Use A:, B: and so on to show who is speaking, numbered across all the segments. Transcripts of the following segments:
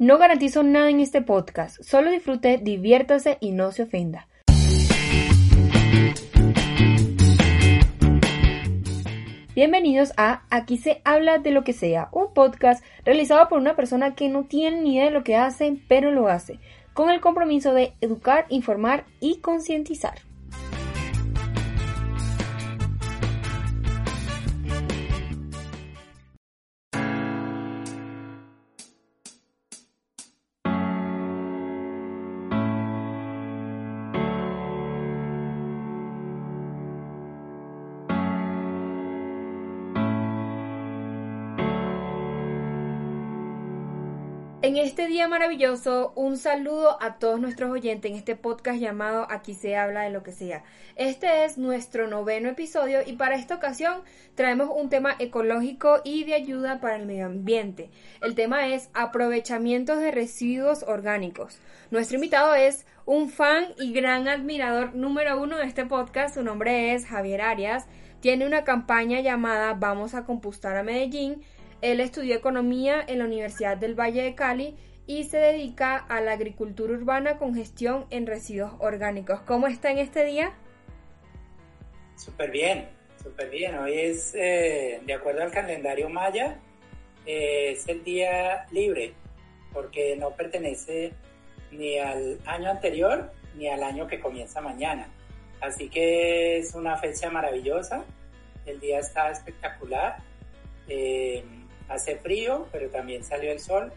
A: No garantizo nada en este podcast, solo disfrute, diviértase y no se ofenda. Bienvenidos a Aquí se habla de lo que sea, un podcast realizado por una persona que no tiene ni idea de lo que hace, pero lo hace, con el compromiso de educar, informar y concientizar. Este día maravilloso, un saludo a todos nuestros oyentes en este podcast llamado Aquí se habla de lo que sea. Este es nuestro noveno episodio y para esta ocasión traemos un tema ecológico y de ayuda para el medio ambiente. El tema es aprovechamientos de residuos orgánicos. Nuestro invitado es un fan y gran admirador número uno de este podcast. Su nombre es Javier Arias. Tiene una campaña llamada Vamos a compostar a Medellín él estudió economía en la Universidad del Valle de Cali y se dedica a la agricultura urbana con gestión en residuos orgánicos. ¿Cómo está en este día?
B: Súper bien, súper bien. Hoy es, eh, de acuerdo al calendario maya, eh, es el día libre, porque no pertenece ni al año anterior ni al año que comienza mañana. Así que es una fecha maravillosa, el día está espectacular. Eh, hace frío, pero también salió el sol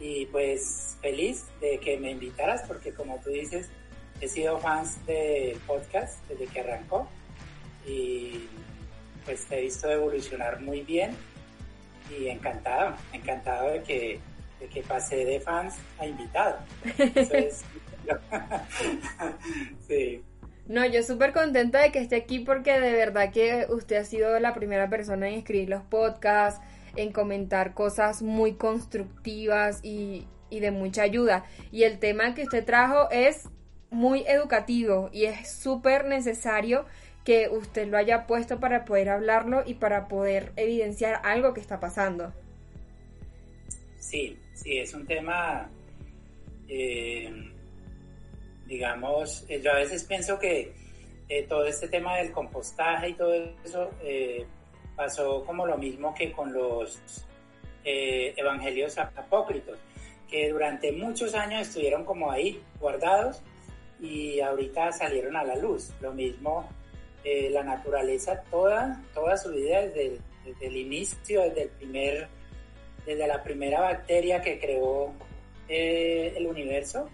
B: y pues feliz de que me invitaras porque como tú dices, he sido fans de podcast desde que arrancó y pues te he visto evolucionar muy bien y encantado, encantado de que, de que pasé de fans a invitado.
A: sí. No, yo súper contenta de que esté aquí porque de verdad que usted ha sido la primera persona en escribir los podcasts, en comentar cosas muy constructivas y, de mucha ayuda. Y el tema que usted trajo es muy educativo y es súper necesario que usted lo haya puesto para poder hablarlo y para poder evidenciar algo que está pasando.
B: Sí, sí, es un tema, eh, digamos, eh, yo a veces pienso que eh, todo este tema del compostaje y todo eso pasó como lo mismo que con los eh, evangelios apócritos, que durante muchos años estuvieron como ahí guardados y ahorita salieron a la luz. Lo mismo eh, la naturaleza, toda, toda su vida desde el, inicio, desde el primer, desde la primera bacteria que creó eh, el universo,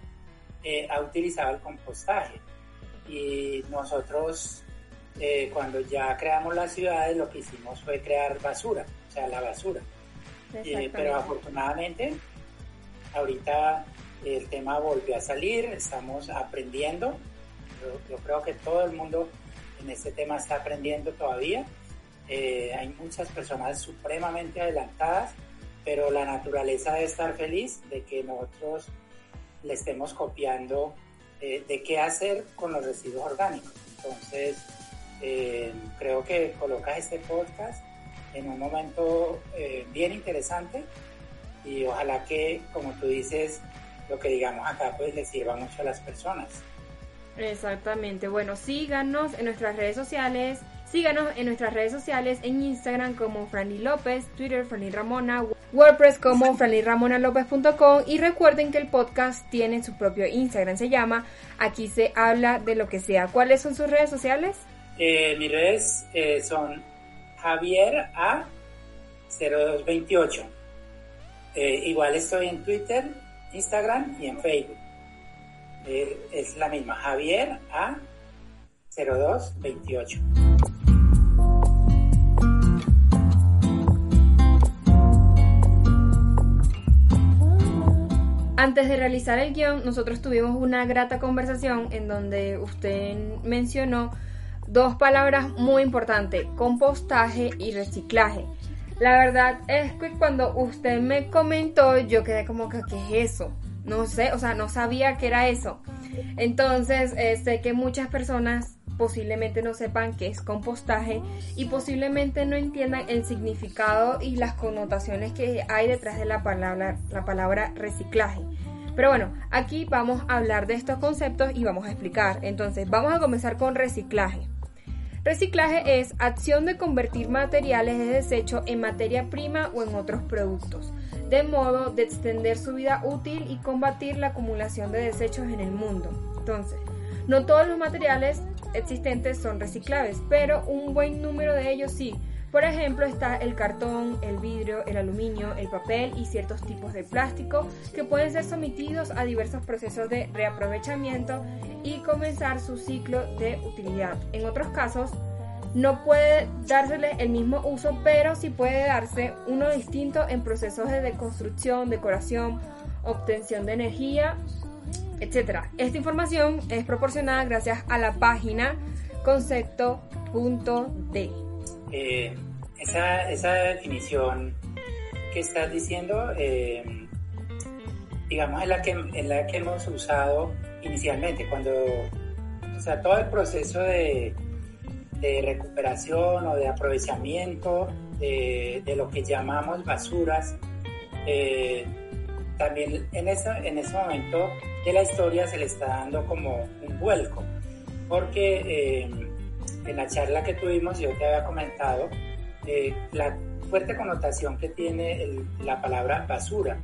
B: ha utilizado el compostaje. Y nosotros eh, cuando ya creamos las ciudades, lo que hicimos fue crear basura, o sea, la basura. Eh, pero afortunadamente, ahorita el tema volvió a salir, estamos aprendiendo. Yo, creo que todo el mundo en este tema está aprendiendo todavía. Eh, hay muchas personas supremamente adelantadas, pero la naturaleza debe estar feliz de que nosotros le estemos copiando de qué hacer con los residuos orgánicos. Entonces, eh, creo que colocas este podcast en un momento eh, bien interesante y ojalá que, como tú dices, lo que digamos acá pues le sirva mucho a las personas.
A: Exactamente. Bueno, síganos en nuestras redes sociales. Síganos en nuestras redes sociales en Instagram como Franny López, Twitter Franny Ramona, WordPress como franlyramonalopez.com y recuerden que el podcast tiene su propio Instagram, se llama Aquí se habla de lo que sea. ¿Cuáles son sus redes sociales?
B: Eh, mis redes eh, son Javier A 0228. Eh, igual estoy en Twitter, Instagram y en Facebook. Eh, es la misma, Javier A 0228.
A: Antes de realizar el guion, nosotros tuvimos una grata conversación en donde usted mencionó dos palabras muy importantes, compostaje y reciclaje. La verdad es que cuando usted me comentó, yo quedé como que, ¿qué es eso? No sé, o sea, no sabía que era eso. Entonces, eh, sé que muchas personas posiblemente no sepan qué es compostaje y posiblemente no entiendan el significado y las connotaciones que hay detrás de la palabra, la palabra reciclaje. Pero bueno, aquí vamos a hablar de estos conceptos y vamos a explicar. Entonces, vamos a comenzar con reciclaje. Reciclaje es acción de convertir materiales de desecho en materia prima o en otros productos, de modo de extender su vida útil y combatir la acumulación de desechos en el mundo. Entonces, no todos los materiales existentes son reciclables, pero un buen número de ellos sí. Por ejemplo, está el cartón, el vidrio, el aluminio, el papel y ciertos tipos de plástico que pueden ser sometidos a diversos procesos de reaprovechamiento y comenzar su ciclo de utilidad. En otros casos, no puede dársele el mismo uso, pero sí puede darse uno distinto en procesos de deconstrucción, decoración, obtención de energía etcétera. Esta información es proporcionada gracias a la página concepto.d.
B: Eh, esa, esa, definición que estás diciendo, eh, digamos, es la, que, es la que hemos usado inicialmente, cuando, o sea, todo el proceso de, de recuperación o de aprovechamiento de, lo que llamamos basuras, eh, también en ese, en ese momento de la historia se le está dando como un vuelco, porque en la charla que tuvimos yo te había comentado eh, la fuerte connotación que tiene la palabra basura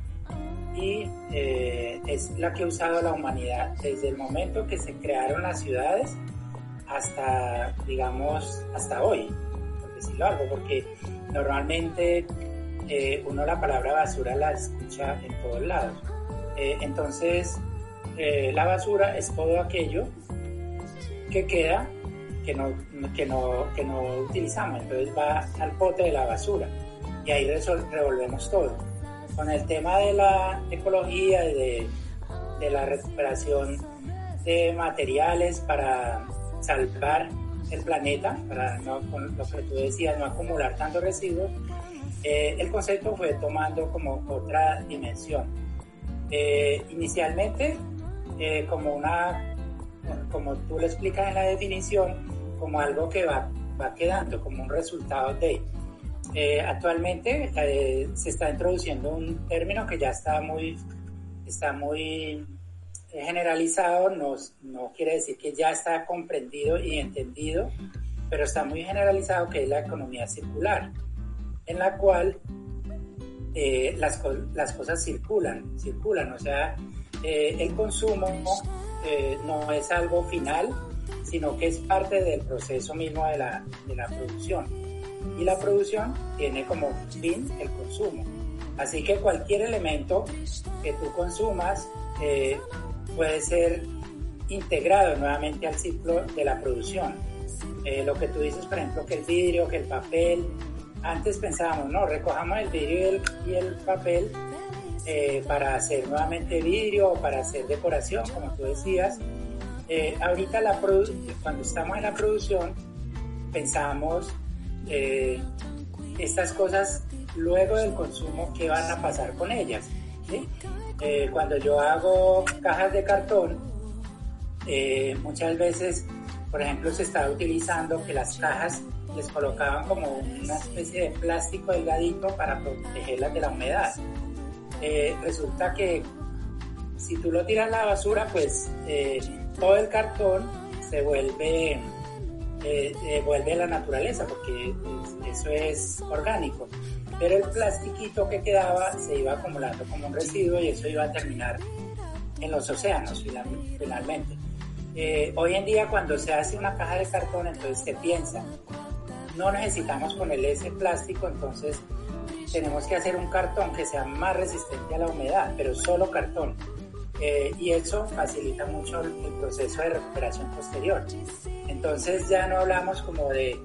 B: y eh, es la que ha usado la humanidad desde el momento que se crearon las ciudades hasta, digamos, hasta hoy, por decirlo algo, porque normalmente uno la palabra basura la escucha en todos lados. entonces, eh, la basura es todo aquello que queda que no, que no, que no utilizamos. Entonces va al pote de la basura y ahí revolvemos todo. Con el tema de la ecología y de, de la recuperación de materiales para salvar el planeta, para no, con lo que tú decías, no acumular tantos residuos, eh, el concepto fue tomando como otra dimensión. Eh, inicialmente eh, como una, como tú lo explicas en la definición, como algo que va, va quedando, como un resultado de. Eh, actualmente eh, se está introduciendo un término que ya está muy, está muy generalizado, no, no quiere decir que ya está comprendido y entendido, pero está muy generalizado que es la economía circular, en la cual las, las cosas circulan, circulan, o sea, eh, el consumo eh, no es algo final, sino que es parte del proceso mismo de la, de la producción. Y la producción tiene como fin el consumo. Así que cualquier elemento que tú consumas eh, puede ser integrado nuevamente al ciclo de la producción. lo que tú dices, por ejemplo, que el vidrio, que el papel, antes pensábamos, no, recojamos el vidrio y el, y el papel eh, para hacer nuevamente vidrio o para hacer decoración, como tú decías. Eh, ahorita la cuando estamos en la producción pensamos eh, estas cosas luego del consumo, ¿qué van a pasar con ellas? cuando yo hago cajas de cartón, muchas veces, por ejemplo, se está utilizando que las cajas les colocaban como una especie de plástico delgadito para protegerlas de la humedad. Eh, resulta que si tú lo tiras a la basura, pues eh, todo el cartón se vuelve, eh, vuelve a la naturaleza, porque eso es orgánico. Pero el plastiquito que quedaba se iba acumulando como un residuo y eso iba a terminar en los océanos finalmente. hoy en día cuando se hace una caja de cartón, entonces se piensa, no necesitamos ponerle ese plástico, entonces tenemos que hacer un cartón que sea más resistente a la humedad, pero solo cartón. Eh, y eso facilita mucho el, proceso de recuperación posterior. Entonces ya no hablamos como de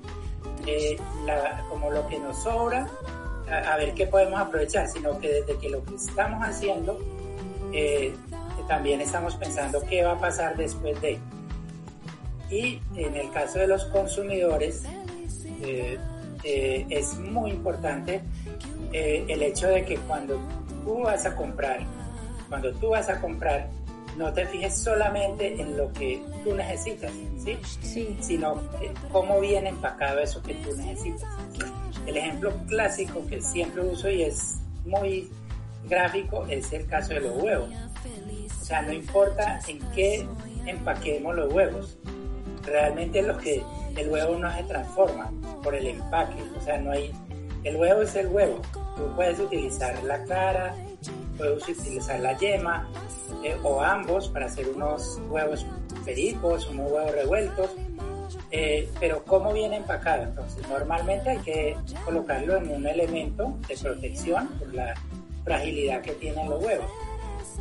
B: como lo que nos sobra, a, ver qué podemos aprovechar, sino que desde que lo que estamos haciendo eh, también estamos pensando qué va a pasar después de. Y en el caso de los consumidores, eh, eh, es muy importante el hecho de que cuando tú vas a comprar, cuando tú vas a comprar, no te fijes solamente en lo que tú necesitas, ¿sí?
A: Sí.
B: Sino cómo viene empacado eso que tú necesitas. El ejemplo clásico que siempre uso y es muy gráfico es el caso de los huevos. O sea, no importa en qué empaquemos los huevos, realmente lo que el huevo no se transforma por el empaque, o sea, no hay, el huevo es el huevo, tú puedes utilizar la clara, puedes utilizar la yema eh, o ambos para hacer unos huevos pericos, unos huevos revueltos, eh, pero ¿cómo viene empacado? Entonces, normalmente hay que colocarlo en un elemento de protección por la fragilidad que tienen los huevos.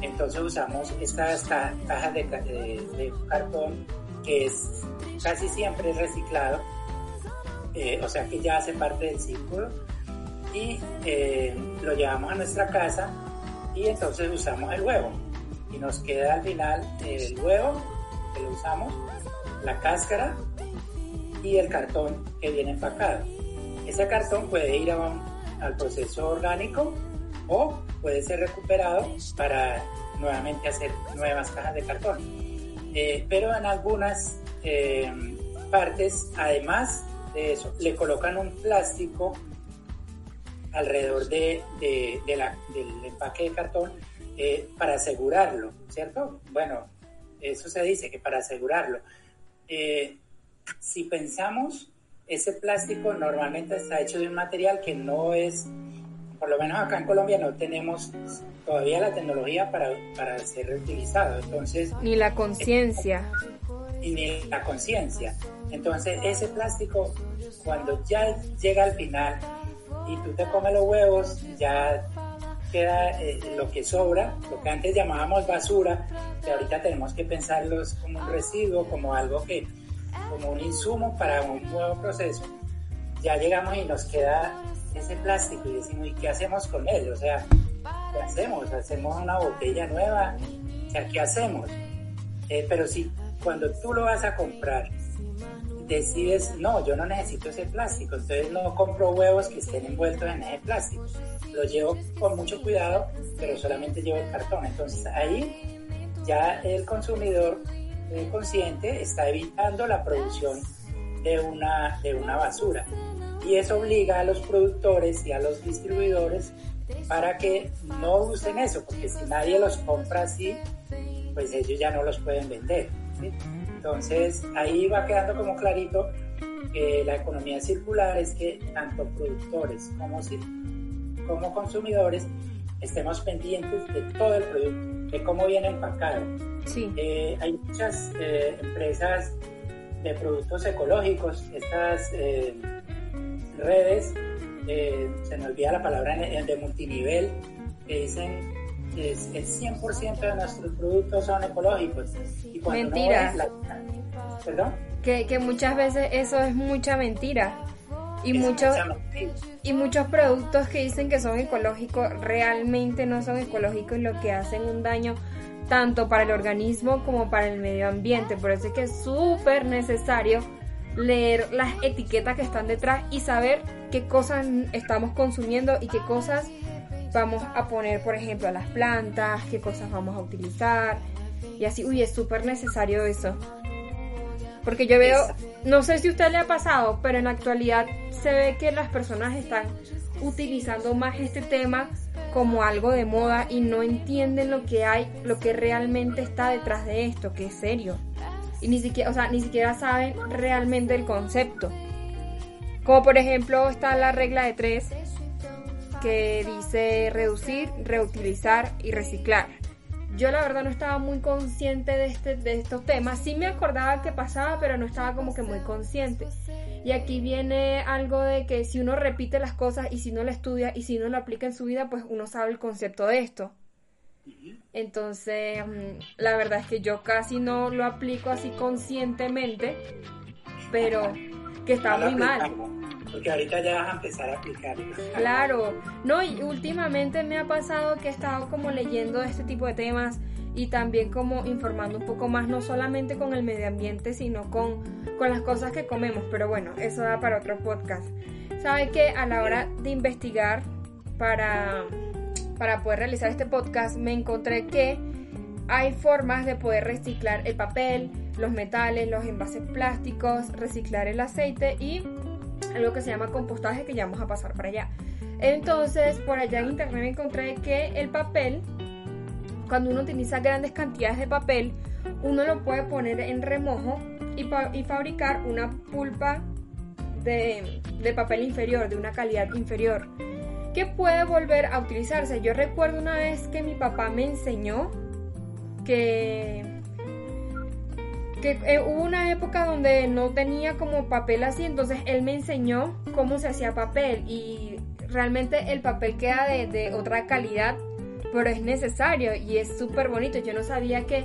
B: Entonces usamos estas cajas de, cartón que es casi siempre reciclado, eh, o sea que ya hace parte del círculo y eh, lo llevamos a nuestra casa y entonces usamos el huevo y nos queda al final el huevo que lo usamos, la cáscara y el cartón que viene empacado. Ese cartón puede ir al proceso orgánico o puede ser recuperado para nuevamente hacer nuevas cajas de cartón. Eh, pero en algunas eh, partes, además de eso, le colocan un plástico alrededor de, la, del empaque de cartón eh, para asegurarlo, ¿cierto? Bueno, eso se dice que para asegurarlo. si pensamos, ese plástico normalmente está hecho de un material que no es por lo menos acá en Colombia no tenemos todavía la tecnología para, para ser reutilizado. Entonces,
A: ni la conciencia.
B: ni la conciencia. Entonces, ese plástico, cuando ya llega al final y tú te comes los huevos, ya queda eh, lo que sobra, lo que antes llamábamos basura, que ahorita tenemos que pensarlos como un residuo, como algo que, como un insumo para un nuevo proceso. Ya llegamos y nos queda ese plástico y decimos, ¿y qué hacemos con él? O sea, ¿qué hacemos? ¿Hacemos una botella nueva? O sea, ¿qué hacemos? Eh, pero si cuando tú lo vas a comprar, decides, no, yo no necesito ese plástico, entonces no compro huevos que estén envueltos en ese plástico. Lo llevo con mucho cuidado, pero solamente llevo el cartón. Entonces ahí ya el consumidor consciente está evitando la producción de una, de una basura y eso obliga a los productores y a los distribuidores para que no usen eso, porque si nadie los compra así, pues ellos ya no los pueden vender. Entonces ahí va quedando como clarito que la economía circular es que tanto productores como, como consumidores estemos pendientes de todo el producto, de cómo viene empacado.
A: Sí.
B: Eh, hay muchas eh, empresas de productos ecológicos, estas eh, redes, se me olvida la palabra de multinivel, que dicen que el 100% de nuestros productos son ecológicos.
A: Y mentira.
B: ¿Perdón?
A: Que, que muchas veces eso es mucha mentira. Y muchos, y muchos productos que dicen que son ecológicos realmente no son ecológicos y lo que hacen un daño tanto para el organismo como para el medio ambiente. Por eso es que es súper necesario leer las etiquetas que están detrás y saber qué cosas estamos consumiendo y qué cosas vamos a poner, por ejemplo, a las plantas, qué cosas vamos a utilizar. Y así, uy, es súper necesario eso. Porque yo veo, no sé si a usted le ha pasado, pero en la actualidad se ve que las personas están utilizando más este tema como algo de moda y no entienden lo que hay, lo que realmente está detrás de esto, que es serio y ni siquiera, o sea, ni siquiera saben realmente el concepto. Como por ejemplo está la regla de tres que dice reducir, reutilizar y reciclar. Yo la verdad no estaba muy consciente de, este, de estos temas. Sí me acordaba que pasaba, pero no estaba como que muy consciente. Y aquí viene algo de que si uno repite las cosas y si no lo estudia y si no lo aplica en su vida, pues uno sabe el concepto de esto. Entonces, mm, la verdad es que yo casi no lo aplico así conscientemente, pero que está muy mal.
B: porque ahorita ya vas a empezar a aplicar.
A: Claro, no, y últimamente me ha pasado que he estado como leyendo este tipo de temas y también como informando un poco más, no solamente con el medio ambiente, sino con, con las cosas que comemos, pero bueno, eso da para otro podcast. ¿Sabe que a la hora de investigar para, para poder realizar este podcast me encontré que hay formas de poder reciclar el papel, los metales, los envases plásticos, reciclar el aceite y algo que se llama compostaje que ya vamos a pasar para allá. Entonces, por allá en internet encontré que el papel, cuando uno utiliza grandes cantidades de papel, uno lo puede poner en remojo y, fabricar una pulpa de papel inferior, de una calidad inferior, que puede volver a utilizarse. Yo recuerdo una vez que mi papá me enseñó que que eh, hubo una época donde no tenía como papel así, entonces él me enseñó cómo se hacía papel y realmente el papel queda de, otra calidad, pero es necesario y es súper bonito. Yo no sabía que,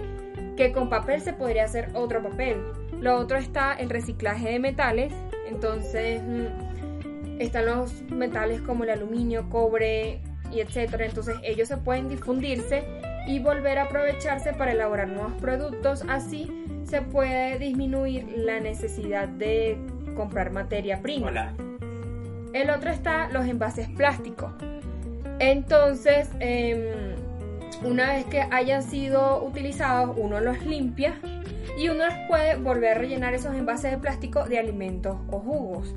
A: que con papel se podría hacer otro papel. Lo otro está el reciclaje de metales, entonces mm, están los metales como el aluminio, cobre y etcétera, entonces ellos se pueden difundirse y volver a aprovecharse para elaborar nuevos productos, así se puede disminuir la necesidad de comprar materia prima. El otro está los envases plásticos. Entonces, em, una vez que hayan sido utilizados, uno los limpia y uno puede volver a rellenar esos envases de plástico de alimentos o jugos.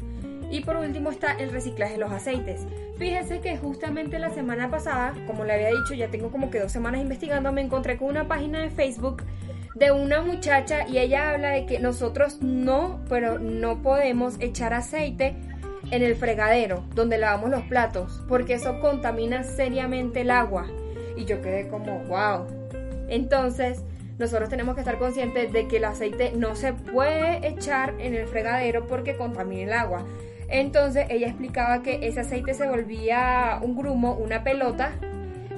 A: Y por último está el reciclaje de los aceites. Fíjense que justamente la semana pasada, como le había dicho, ya tengo como que dos semanas investigando, me encontré con una página de Facebook de una muchacha y ella habla de que nosotros no, pero no podemos echar aceite en el fregadero donde lavamos los platos porque eso contamina seriamente el agua. Y yo quedé como, wow. Entonces, nosotros tenemos que estar conscientes de que el aceite no se puede echar en el fregadero porque contamina el agua. Entonces ella explicaba que ese aceite se volvía un grumo, una pelota,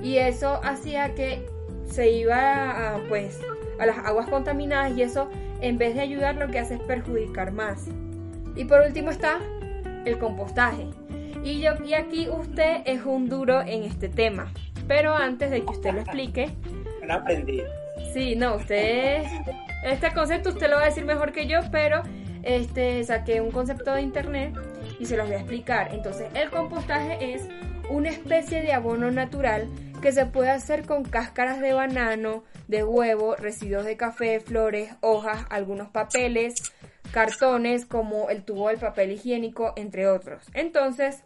A: y eso hacía que se iba a, pues a las aguas contaminadas y eso en vez de ayudar lo que hace es perjudicar más. Y por último está el compostaje. Y, yo, y aquí usted es un duro en este tema. Pero antes de que usted lo explique...
B: No aprendí.
A: Sí, no, usted... Este concepto usted lo va a decir mejor que yo, pero este, saqué un concepto de internet y se los voy a explicar. Entonces, el compostaje es una especie de abono natural que se puede hacer con cáscaras de banano, de huevo, residuos de café, flores, hojas, algunos papeles, cartones como el tubo del papel higiénico, entre otros. Entonces,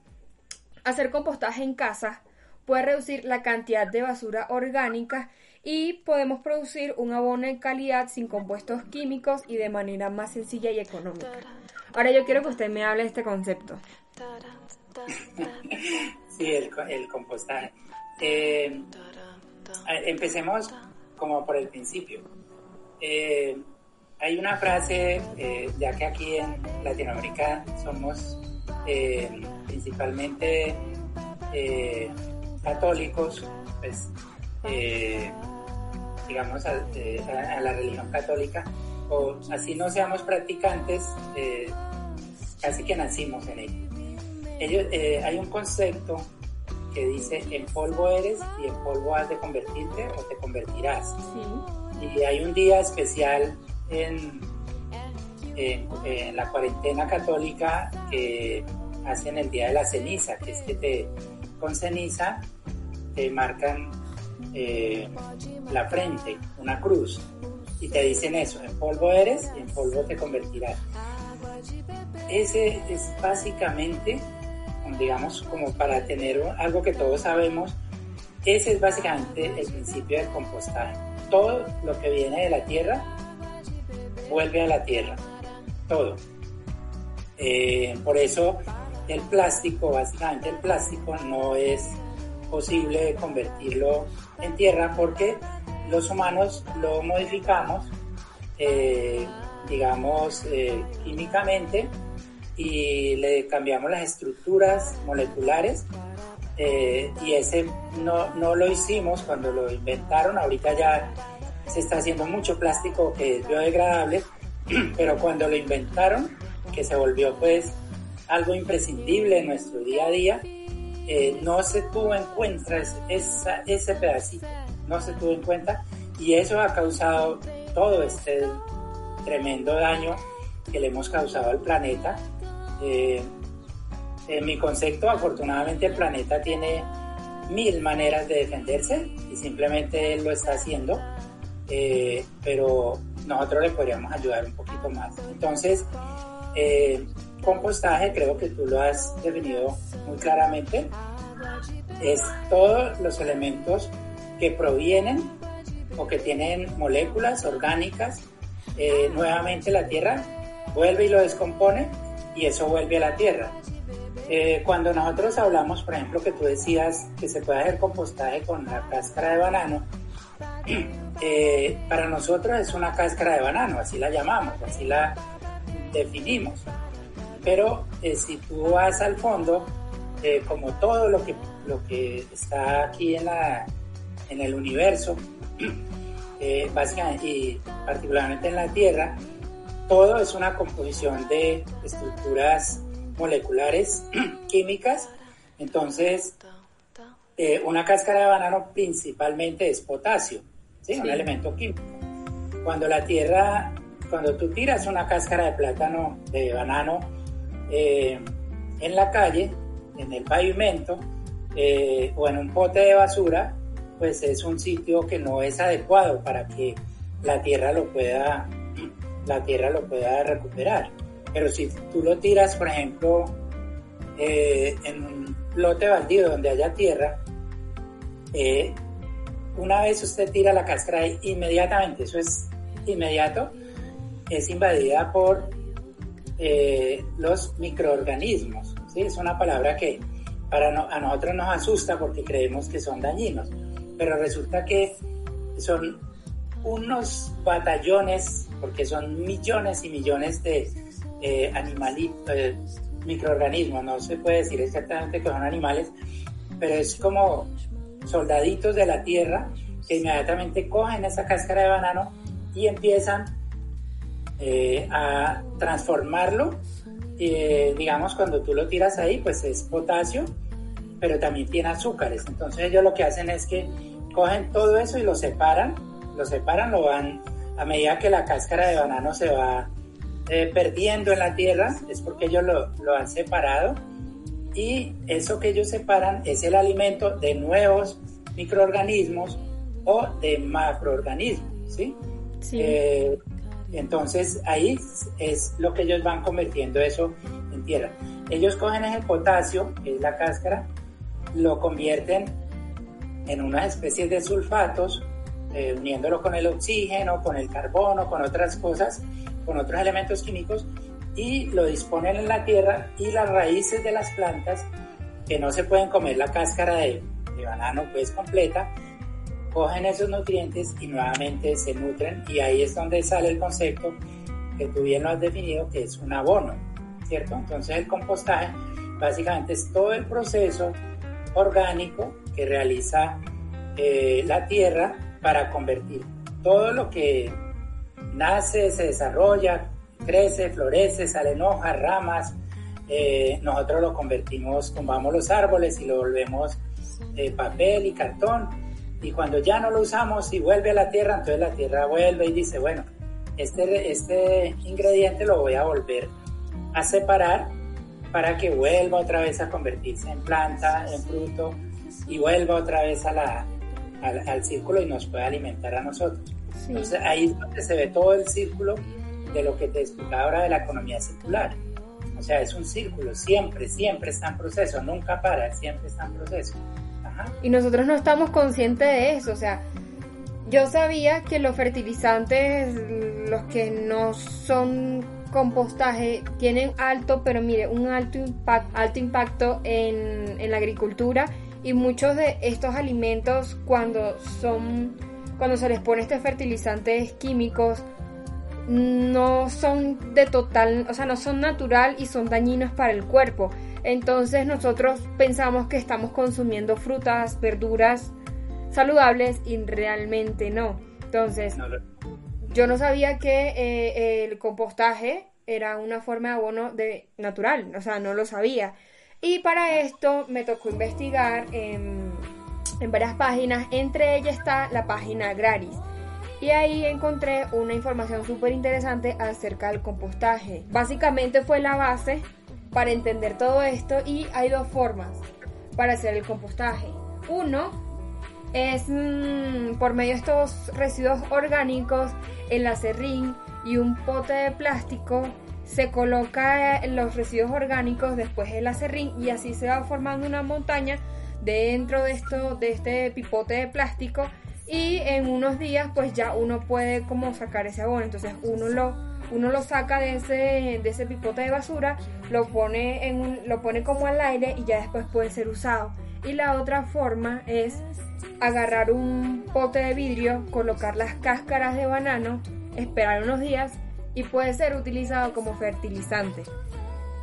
A: hacer compostaje en casa puede reducir la cantidad de basura orgánica y podemos producir un abono de calidad sin compuestos químicos y de manera más sencilla y económica. Ahora yo quiero que usted me hable de este concepto.
B: Sí, el, el compostaje. Eh, empecemos como por el principio. Eh, hay una frase, eh, ya que aquí en Latinoamérica somos principalmente católicos, pues digamos a, la religión católica, o así no seamos practicantes, casi que nacimos en ello. Ellos, hay un concepto que dice en polvo eres y en polvo has de convertirte o te convertirás. Y hay un día especial en, en, la cuarentena católica que hacen el día de la ceniza, que es que te, con ceniza te marcan eh, la frente, una cruz, y te dicen eso, en polvo eres y en polvo te convertirás. Ese es básicamente digamos, como para tener algo que todos sabemos, ese es básicamente el principio del compostaje. Todo lo que viene de la tierra vuelve a la tierra, todo. Eh, por eso el plástico, básicamente el plástico no es posible convertirlo en tierra porque los humanos lo modificamos, eh, digamos, eh, químicamente y le cambiamos las estructuras moleculares eh, y ese no, no lo hicimos cuando lo inventaron, ahorita ya se está haciendo mucho plástico que es biodegradable, pero cuando lo inventaron, que se volvió pues algo imprescindible en nuestro día a día, no se tuvo en cuenta esa, ese pedacito, no se tuvo en cuenta y eso ha causado todo este tremendo daño que le hemos causado al planeta. Eh, en mi concepto, afortunadamente el planeta tiene mil maneras de defenderse y simplemente lo está haciendo, eh, pero nosotros le podríamos ayudar un poquito más. Entonces, eh, compostaje, creo que tú lo has definido muy claramente, es todos los elementos que provienen o que tienen moléculas orgánicas, eh, nuevamente la tierra vuelve y lo descompone y eso vuelve a la tierra. Eh, cuando nosotros hablamos, por ejemplo, que tú decías que se puede hacer compostaje con la cáscara de banano, eh, para nosotros es una cáscara de banano, así la llamamos, así la definimos. Pero eh, si tú vas al fondo, como todo lo que, lo que está aquí en, la, en el universo, básicamente, y particularmente en la Tierra, todo es una composición de estructuras moleculares químicas. Entonces, eh, una cáscara de banano principalmente es potasio, ¿sí? un elemento químico. Cuando la tierra, cuando tú tiras una cáscara de plátano, de banano, eh, en la calle, en el pavimento eh, o en un pote de basura, pues es un sitio que no es adecuado para que la tierra lo pueda, la tierra lo pueda recuperar. Pero si tú lo tiras, por ejemplo, eh, en un lote baldío donde haya tierra, eh, una vez usted tira la cáscara inmediatamente, eso es inmediato, es invadida por eh, los microorganismos. ¿sí? Es una palabra que para a nosotros nos asusta porque creemos que son dañinos, pero resulta que son unos batallones, porque son millones y millones de eh, animalitos, eh, microorganismos, no se puede decir exactamente que son animales, pero es como soldaditos de la tierra que inmediatamente cogen esa cáscara de banano y empiezan eh, a transformarlo. digamos, cuando tú lo tiras ahí, pues es potasio, pero también tiene azúcares. Entonces ellos lo que hacen es que cogen todo eso y lo separan, lo separan, lo van, a medida que la cáscara de banano se va eh, perdiendo en la tierra es porque ellos lo, lo, han separado y eso que ellos separan es el alimento de nuevos microorganismos o de macroorganismos, ¿sí? Eh, entonces ahí es lo que ellos van convirtiendo eso en tierra. Ellos cogen el potasio, que es la cáscara, lo convierten en unas especies de sulfatos, eh, uniéndolo con el oxígeno, con el carbono, con otras cosas, con otros elementos químicos y lo disponen en la tierra y las raíces de las plantas que no se pueden comer la cáscara de, banano pues completa, cogen esos nutrientes y nuevamente se nutren y ahí es donde sale el concepto que tú bien lo has definido que es un abono, ¿cierto? Entonces el compostaje básicamente es todo el proceso orgánico que realiza eh, la tierra para convertir todo lo que nace, se desarrolla, crece, florece, salen hojas, ramas. Eh, nosotros lo convertimos, tumbamos los árboles y lo volvemos eh, papel y cartón. Y cuando ya no lo usamos y vuelve a la tierra, entonces la tierra vuelve y dice, bueno, este, este ingrediente lo voy a volver a separar para que vuelva otra vez a convertirse en planta, en fruto y vuelva otra vez a la, al círculo y nos pueda alimentar a nosotros. Entonces ahí es donde se ve todo el círculo de lo que te explicaba ahora de la economía circular. O sea, es un círculo, siempre, siempre está en proceso, nunca para, siempre está en proceso.
A: Y nosotros no estamos conscientes de eso, o sea, yo sabía que los fertilizantes, los que no son compostaje, tienen alto, pero mire, un alto, impact, alto impacto en, en la agricultura y muchos de estos alimentos cuando son cuando se les pone estos fertilizantes químicos, no son de total, o sea, no son natural y son dañinos para el cuerpo. Entonces nosotros pensamos que estamos consumiendo frutas, verduras saludables y realmente no. Entonces, yo no sabía que eh, el compostaje era una forma de abono de natural, o sea, no lo sabía. Y para esto me tocó investigar en, varias páginas, entre ellas está la página Graris. Y ahí encontré una información súper interesante acerca del compostaje. Básicamente fue la base para entender todo esto y hay dos formas para hacer el compostaje. Uno es mm, por medio de estos residuos orgánicos, el acerrín y un pote de plástico se coloca los residuos orgánicos después el acerrín y así se va formando una montaña dentro de esto de este pipote de plástico y en unos días pues ya uno puede como sacar ese abono. Entonces uno lo uno lo saca de ese de ese pipote de basura lo pone en lo pone como al aire y ya después puede ser usado. Y la otra forma es agarrar un pote de vidrio colocar las cáscaras de banano esperar unos días y puede ser utilizado como fertilizante.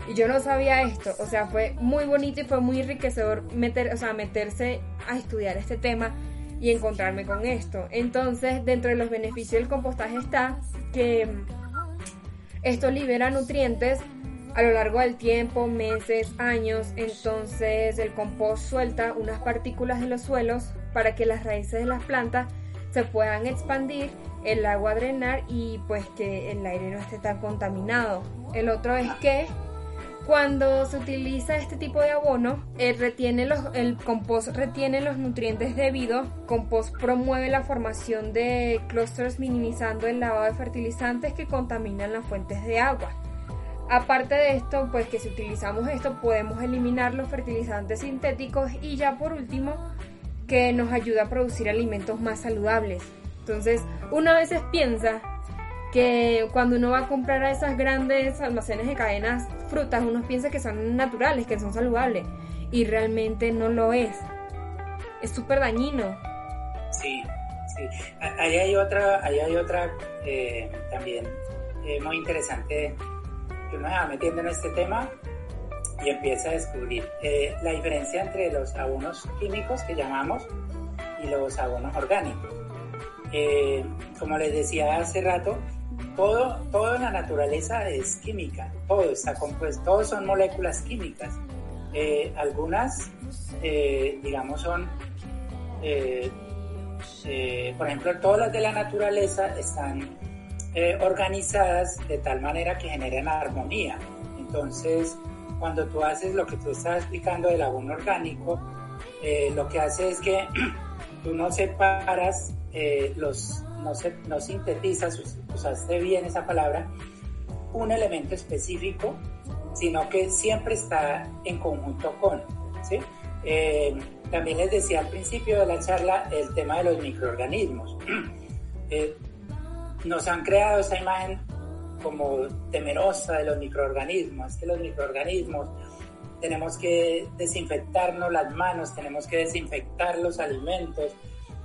A: Y yo no sabía esto, o sea, fue muy bonito y fue muy enriquecedor meter, o sea, meterse a estudiar este tema y encontrarme con esto. Entonces, dentro de los beneficios del compostaje está que esto libera nutrientes a lo largo del tiempo, meses, años. Entonces, el compost suelta unas partículas de los suelos para que las raíces de las plantas se puedan expandir el agua drenar y pues que el aire no esté tan contaminado. El otro es que cuando se utiliza este tipo de abono, el, retiene los, el compost retiene los nutrientes debidos. Compost promueve la formación de clusters minimizando el lavado de fertilizantes que contaminan las fuentes de agua. Aparte de esto, pues que si utilizamos esto podemos eliminar los fertilizantes sintéticos y ya por último que nos ayuda a producir alimentos más saludables. Entonces, uno a veces piensa que cuando uno va a comprar a esas grandes almacenes de cadenas frutas, uno piensa que son naturales, que son saludables, y realmente no lo es. Es súper dañino.
B: Sí, sí. Ahí hay otra, ahí hay otra eh, también eh, muy interesante que uno va metiendo en este tema y empieza a descubrir eh, la diferencia entre los abonos químicos que llamamos y los abonos orgánicos. Eh, como les decía hace rato, todo, todo en la naturaleza es química, todo está compuesto, todos son moléculas químicas. Eh, algunas, digamos, son, por ejemplo, todas las de la naturaleza están organizadas de tal manera que generan armonía. Entonces, cuando tú haces lo que tú estás explicando del abono orgánico, lo que hace es que tú no separas eh, los, no, se, no sintetizas, usaste bien esa palabra, un elemento específico, sino que siempre está en conjunto con. ¿sí? Eh, también les decía al principio de la charla el tema de los microorganismos. Eh, nos han creado esa imagen como temerosa de los microorganismos, que los microorganismos tenemos que desinfectarnos las manos, tenemos que desinfectar los alimentos,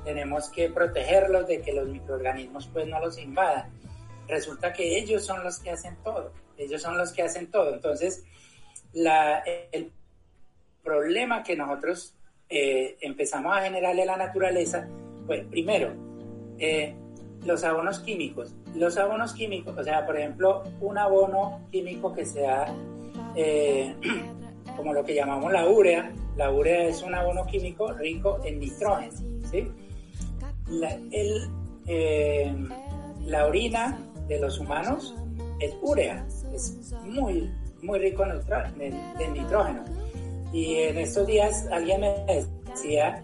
B: tenemos que protegerlos de que los microorganismos pues no los invadan. Resulta que ellos son los que hacen todo, ellos son los que hacen todo. Entonces, la, el problema que nosotros eh, empezamos a generarle a la naturaleza, pues primero, eh, los abonos químicos. Los abonos químicos, o sea, por ejemplo, un abono químico que sea eh, como lo que llamamos la urea. La urea es un abono químico rico en nitrógeno, ¿sí? la, el, eh, la orina de los humanos es urea, es muy, muy rico en, nitrógeno. Y en estos días alguien me decía,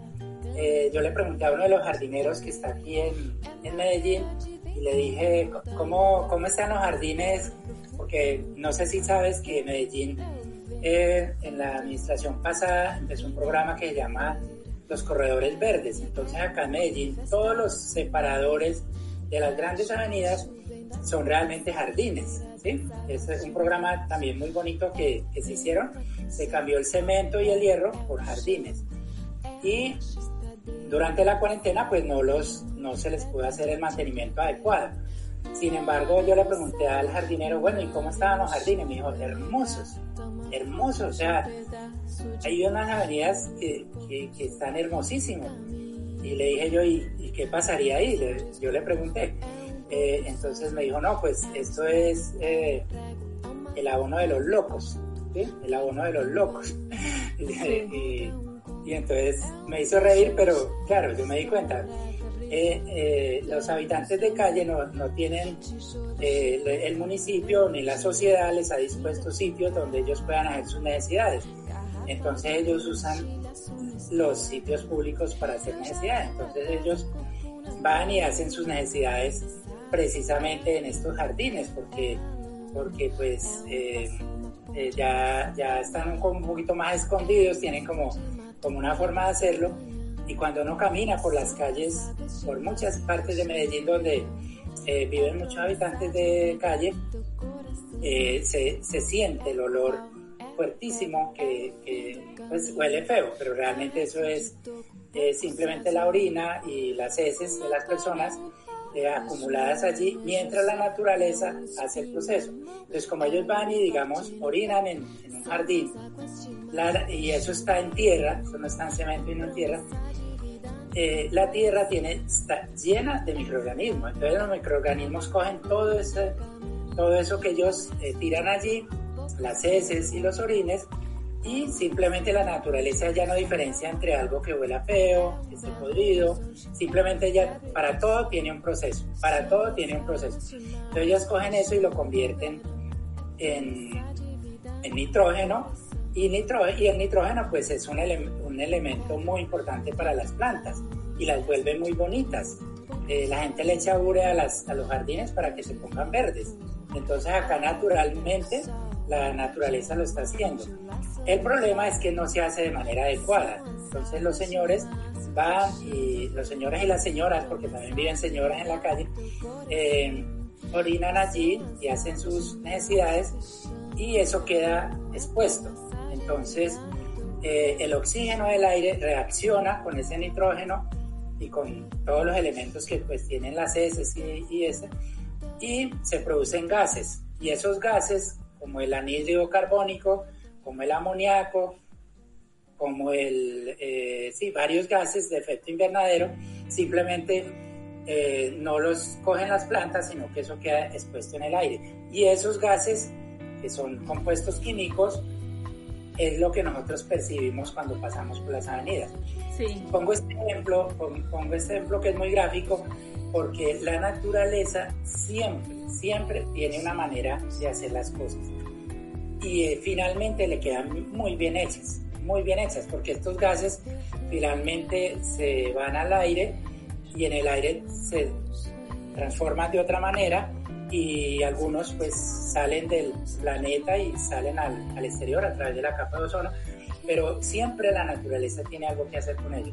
B: eh, yo le pregunté a uno de los jardineros que está aquí en, en Medellín y le dije, ¿cómo, ¿cómo están los jardines? Porque no sé si sabes que Medellín eh, en la administración pasada empezó un programa que se llama los corredores verdes. Entonces acá en Medellín todos los separadores de las grandes avenidas son realmente jardines. ¿sí? Este es un programa también muy bonito que, que se hicieron. Se cambió el cemento y el hierro por jardines. Y durante la cuarentena pues no, los, no se les pudo hacer el mantenimiento adecuado. Sin embargo, yo le pregunté al jardinero, bueno, ¿y cómo estaban los jardines? Me dijo, hermosos, hermosos, o sea, hay unas avenidas que, que, están hermosísimas. Y le dije yo, ¿y, qué pasaría ahí? yo le pregunté. Eh, entonces me dijo, no, pues esto es, eh, el abono de los locos, el abono de los locos. y, entonces me hizo reír, pero claro, yo me di cuenta, eh, eh, los habitantes de calle no, no tienen, eh, el municipio ni la sociedad les ha dispuesto sitios donde ellos puedan hacer sus necesidades. Entonces ellos usan los sitios públicos para hacer necesidades. Entonces ellos van y hacen sus necesidades precisamente en estos jardines, porque, porque pues ya, ya están un poquito más escondidos, tienen como, como una forma de hacerlo. Y cuando uno camina por las calles, por muchas partes de Medellín donde eh, viven muchos habitantes de calle, eh, se, se, siente el olor fuertísimo que, pues, huele feo, pero realmente eso es simplemente la orina y las heces de las personas eh, acumuladas allí mientras la naturaleza hace el proceso. Entonces, como ellos van y, digamos, orinan en, un jardín, y eso está en tierra, eso no está en cemento y no en tierra, eh, la tierra tiene, está llena de microorganismos. Entonces los microorganismos cogen todo, ese, todo eso que ellos eh, tiran allí, las heces y los orines, y simplemente la naturaleza ya no diferencia entre algo que huela feo, que esté podrido, simplemente ya para todo tiene un proceso, para todo tiene un proceso. Entonces ellos cogen eso y lo convierten en, en nitrógeno y, y el nitrógeno pues es un, un, elemento muy importante para las plantas y las vuelve muy bonitas. Eh, la gente le echa urea a, las, a los jardines para que se pongan verdes. Entonces acá naturalmente la naturaleza lo está haciendo. El problema es que no se hace de manera adecuada. Entonces los señores van y los señores y las señoras, porque también viven señoras en la calle, eh, orinan allí y hacen sus necesidades y eso queda expuesto. Entonces, eh, el oxígeno del aire reacciona con ese nitrógeno y con todos los elementos que pues tienen las heces y, y ese, y se producen gases. Y esos gases, como el anhídrido carbónico, como el amoníaco, como el, eh, sí, varios gases de efecto invernadero, simplemente eh, no los cogen las plantas, sino que eso queda expuesto en el aire. Y esos gases, que son compuestos químicos, es lo que nosotros percibimos cuando pasamos por las avenidas. Sí. Pongo este ejemplo, pongo este ejemplo que es muy gráfico, porque la naturaleza siempre, siempre tiene una manera de hacer las cosas. Y eh, finalmente le quedan muy bien hechas, muy bien hechas, porque estos gases finalmente se van al aire y en el aire se transforman de otra manera y algunos pues salen del planeta y salen al, al, exterior a través de la capa de ozono, pero siempre la naturaleza tiene algo que hacer con ello.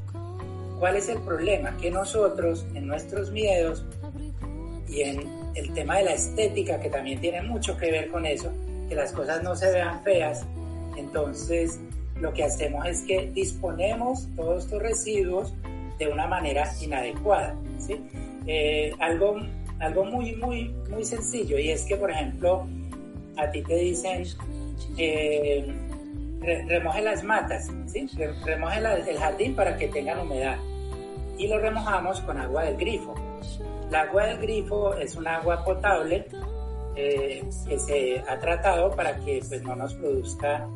B: ¿Cuál es el problema? Que nosotros en nuestros miedos y en el tema de la estética, que también tiene mucho que ver con eso, que las cosas no se vean feas, entonces lo que hacemos es que disponemos todos estos residuos de una manera inadecuada. ¿sí? Eh, algo algo muy, muy, muy sencillo y es que, por ejemplo, a ti te dicen, eh, remoje las matas, ¿sí? remoje el jardín para que tengan humedad y lo remojamos con agua del grifo. El agua del grifo es un agua potable eh, que se ha tratado para que pues, no nos produzca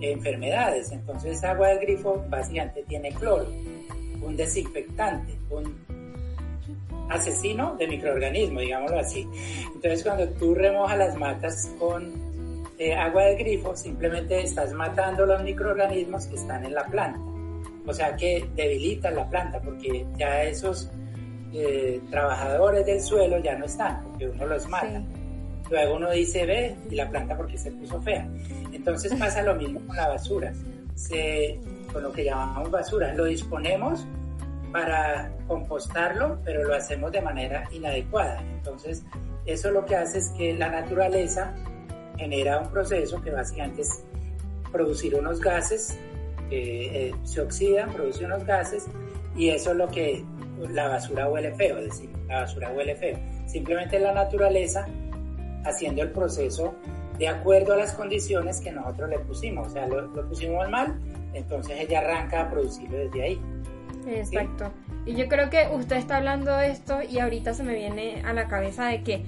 B: enfermedades. Entonces, agua del grifo básicamente tiene cloro, un desinfectante, un asesino de microorganismos, digámoslo así. Entonces cuando tú remojas las matas con eh, agua de grifo, simplemente estás matando los microorganismos que están en la planta. O sea que debilitan la planta porque ya esos eh, trabajadores del suelo ya no están, porque uno los mata. Luego uno dice, ve, y la planta porque se puso fea. Entonces pasa lo mismo con la basura. Se, con lo que llamamos basura, lo disponemos para compostarlo, pero lo hacemos de manera inadecuada. Entonces, eso lo que hace es que la naturaleza genera un proceso que básicamente es producir unos gases, eh, se oxidan, produce unos gases, y eso es lo que la basura huele feo, es decir, la basura huele feo. Simplemente la naturaleza haciendo el proceso de acuerdo a las condiciones que nosotros le pusimos. O sea, lo, lo pusimos mal, entonces ella arranca a producirlo desde ahí.
A: Exacto. Y yo creo que usted está hablando de esto y ahorita se me viene a la cabeza de que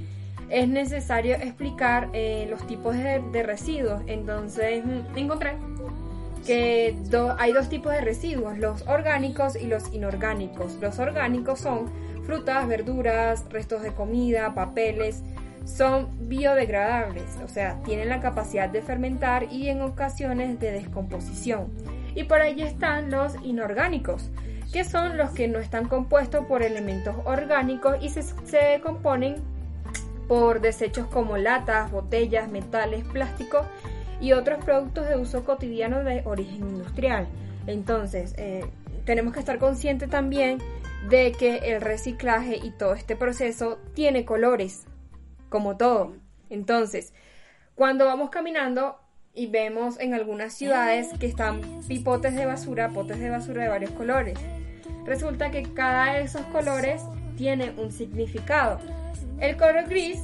A: es necesario explicar eh, los tipos de, residuos. Entonces mm, encontré que hay dos tipos de residuos, los orgánicos y los inorgánicos. Los orgánicos son frutas, verduras, restos de comida, papeles, son biodegradables, o sea, tienen la capacidad de fermentar y en ocasiones de descomposición. Y por ahí están los inorgánicos, que son los que no están compuestos por elementos orgánicos y se, se componen por desechos como latas, botellas, metales, plásticos y otros productos de uso cotidiano de origen industrial. Entonces, eh, tenemos que estar conscientes también de que el reciclaje y todo este proceso tiene colores, como todo. Entonces, cuando vamos caminando y vemos en algunas ciudades que están pipotes de basura, potes de basura de varios colores, resulta que cada de esos colores tiene un significado. El color gris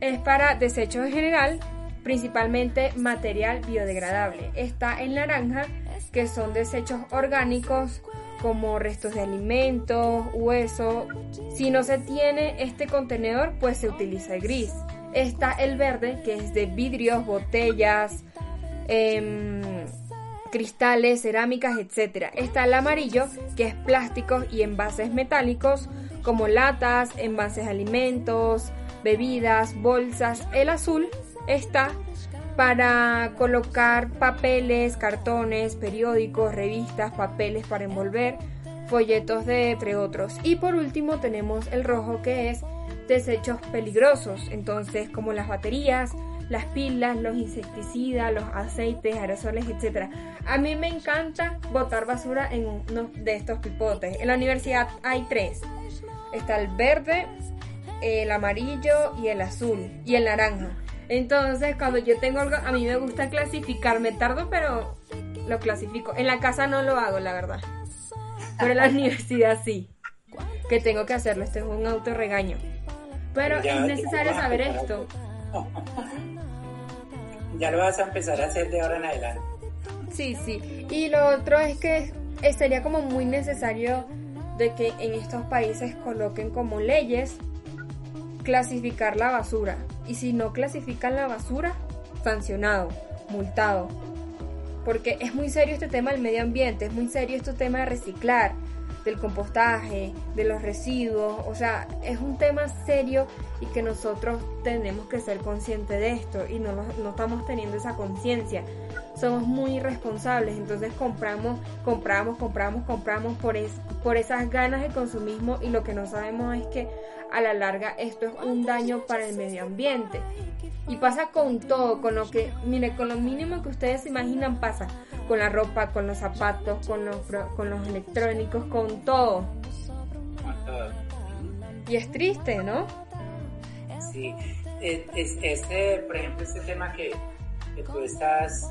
A: es para desechos en general, principalmente material biodegradable. Está el naranja, que son desechos orgánicos como restos de alimentos, hueso. Si no se tiene este contenedor, pues se utiliza el gris. Está el verde, que es de vidrios, botellas, em, cristales, cerámicas, etc. Está el amarillo, que es plásticos y envases metálicos, como latas, envases de alimentos, bebidas, bolsas. El azul está para colocar papeles, cartones, periódicos, revistas, papeles para envolver, folletos de entre otros. Y por último tenemos el rojo que es desechos peligrosos, entonces como las baterías, las pilas, los insecticidas, los aceites, aerosoles, etc. A mí me encanta botar basura en uno de estos pipotes. En la universidad hay tres. Está el verde, el amarillo y el azul y el naranja. Entonces, cuando yo tengo algo, a mí me gusta clasificar, me tardo, pero lo clasifico. En la casa no lo hago, la verdad. Pero en la universidad sí. Que tengo que hacerlo, esto es un autorregaño. Pero es necesario saber esto.
B: Ya lo vas a empezar a hacer de ahora en adelante.
A: Sí, sí. Y lo otro es que sería como muy necesario de que en estos países coloquen como leyes clasificar la basura. Y si no clasifican la basura, sancionado, multado. Porque es muy serio este tema del medio ambiente, es muy serio este tema de reciclar, del compostaje, de los residuos. O sea, es un tema serio y que nosotros tenemos que ser conscientes de esto y no, no estamos teniendo esa conciencia. Somos muy irresponsables, entonces compramos, compramos, compramos, compramos por, es, por esas ganas de consumismo y lo que no sabemos es que a la larga esto es un daño para el medio ambiente. Y pasa con todo, con lo que, mire, con lo mínimo que ustedes se imaginan pasa. Con la ropa, con los zapatos, con los, con los electrónicos, con todo. Y es triste, ¿no?
B: Sí. Este, por ejemplo, este tema que tú estás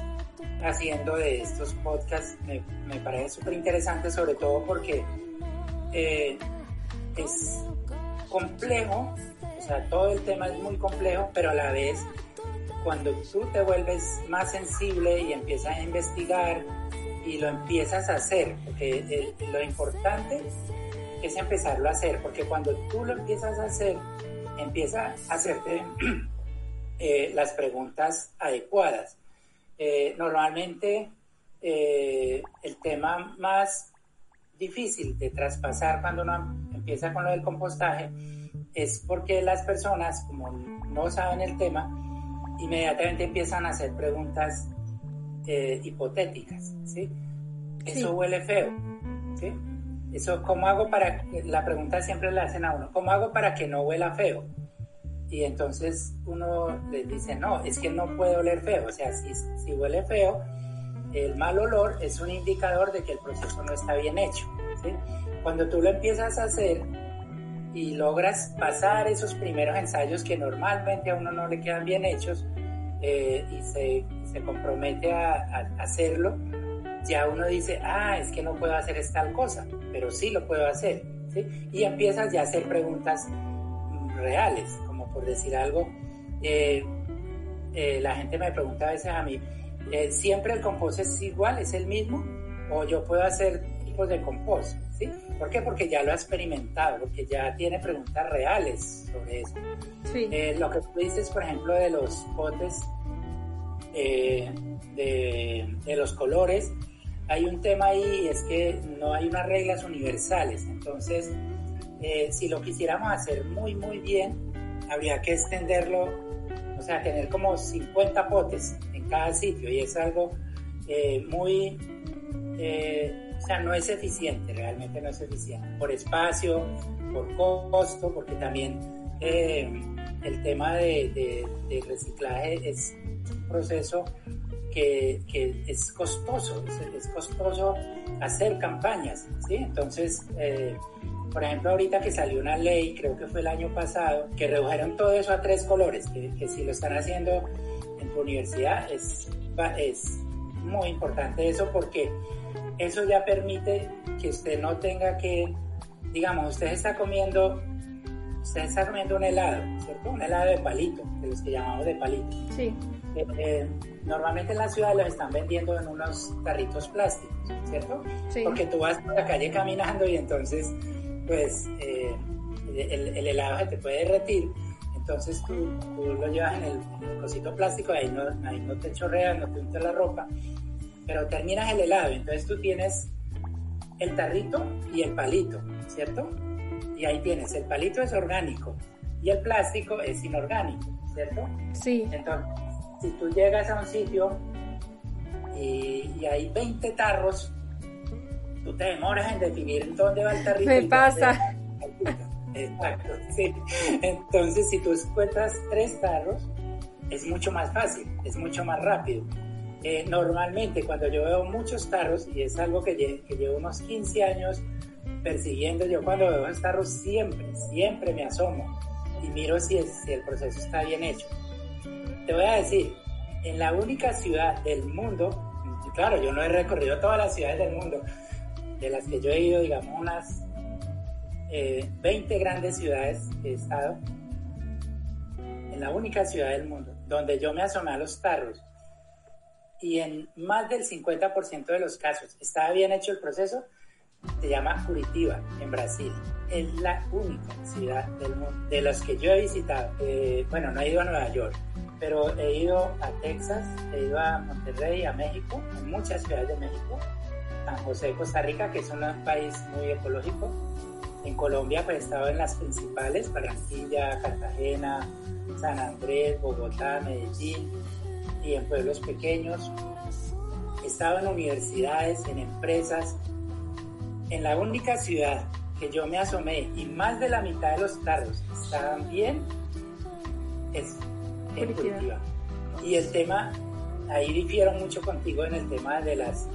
B: haciendo de estos podcasts me, me parece súper interesante, sobre todo porque eh, es complejo, o sea, todo el tema es muy complejo, pero a la vez, cuando tú te vuelves más sensible y empiezas a investigar y lo empiezas a hacer, porque lo importante es empezarlo a hacer, porque cuando tú lo empiezas a hacer, empieza a hacerte eh, las preguntas adecuadas. Eh, normalmente eh, el tema más difícil de traspasar cuando uno empieza con lo del compostaje es porque las personas, como no saben el tema, inmediatamente empiezan a hacer preguntas eh, hipotéticas, ¿sí? Eso huele feo, ¿sí? Eso, ¿cómo hago para...? La pregunta siempre la hacen a uno, ¿cómo hago para que no huela feo? Y entonces uno les dice, no, es que no puede oler feo, o sea, si, si huele feo, el mal olor es un indicador de que el proceso no está bien hecho. Cuando tú lo empiezas a hacer y logras pasar esos primeros ensayos que normalmente a uno no le quedan bien hechos eh, y se, se, compromete a, hacerlo, ya uno dice, ah, es que no puedo hacer esta cosa, pero sí lo puedo hacer. Y empiezas ya a hacer preguntas reales, por decir algo. Eh, eh, la gente me pregunta a veces a mí, eh, ¿siempre el compost es igual, es el mismo? ¿O yo puedo hacer tipos de compost, ¿sí? ¿Por qué? Porque ya lo ha experimentado, porque ya tiene preguntas reales sobre eso. Sí. Eh, lo que tú dices, por ejemplo, de los potes, eh, de, de, los colores, hay un tema ahí y es que no hay unas reglas universales. Entonces, eh, si lo quisiéramos hacer muy, muy bien, habría que extenderlo, o sea, tener como 50 potes en cada sitio y es algo eh, muy, eh, o sea, no es eficiente, realmente no es eficiente, por espacio, por costo, porque también eh, el tema de, reciclaje es un proceso que, es costoso, es, costoso hacer campañas, ¿sí? Entonces, por ejemplo, ahorita que salió una ley, creo que fue el año pasado, que redujeron todo eso a tres colores, que, que si lo están haciendo en tu universidad es, es muy importante eso porque eso ya permite que usted no tenga que, digamos, usted está comiendo, usted está comiendo un helado, ¿cierto? Un helado de palito, de los que llamamos de palito.
A: Sí.
B: Eh, eh, normalmente en la ciudad los están vendiendo en unos carritos plásticos, ¿cierto? Sí. Porque tú vas por la calle caminando y entonces, pues, eh, el, el, helado se te puede derretir. Entonces tú, tú lo llevas en el, cosito plástico, ahí no, ahí no te chorreas, no te untas la ropa pero terminas el helado, entonces tú tienes el tarrito y el palito, ¿cierto? Y ahí tienes, el palito es orgánico y el plástico es inorgánico, ¿cierto?
A: Sí.
B: Entonces, si tú llegas a un sitio y, hay 20 tarros, tú te demoras en definir dónde va el tarrito.
A: Me pasa.
B: Exacto, sí. Entonces, si tú encuentras tres tarros, es mucho más fácil, es mucho más rápido. Eh, normalmente cuando yo veo muchos tarros, y es algo que, llevo unos 15 años persiguiendo, yo cuando veo esos tarros siempre, siempre me asomo y miro si, si el proceso está bien hecho. Te voy a decir, en la única ciudad del mundo, claro, yo no he recorrido todas las ciudades del mundo, de las que yo he ido, digamos, unas 20 eh, grandes ciudades he estado, en la única ciudad del mundo donde yo me asomé a los tarros y en más del 50% de los casos estaba bien hecho el proceso, se llama Curitiba, en Brasil. Es la única ciudad del mundo, de las que yo he visitado. Eh, bueno, no he ido a Nueva York, pero he ido a Texas, he ido a Monterrey, a México, en muchas ciudades de México, San José, Costa Rica, que es un país muy ecológico. En Colombia, pues he estado en las principales, Barranquilla, Cartagena, San Andrés, Bogotá, Medellín, y en pueblos pequeños. He estado en universidades, en empresas. En la única ciudad que yo me asomé y más de la mitad de los carros estaban bien es en Curitiba. Y el tema, ahí difiero mucho contigo en el tema de las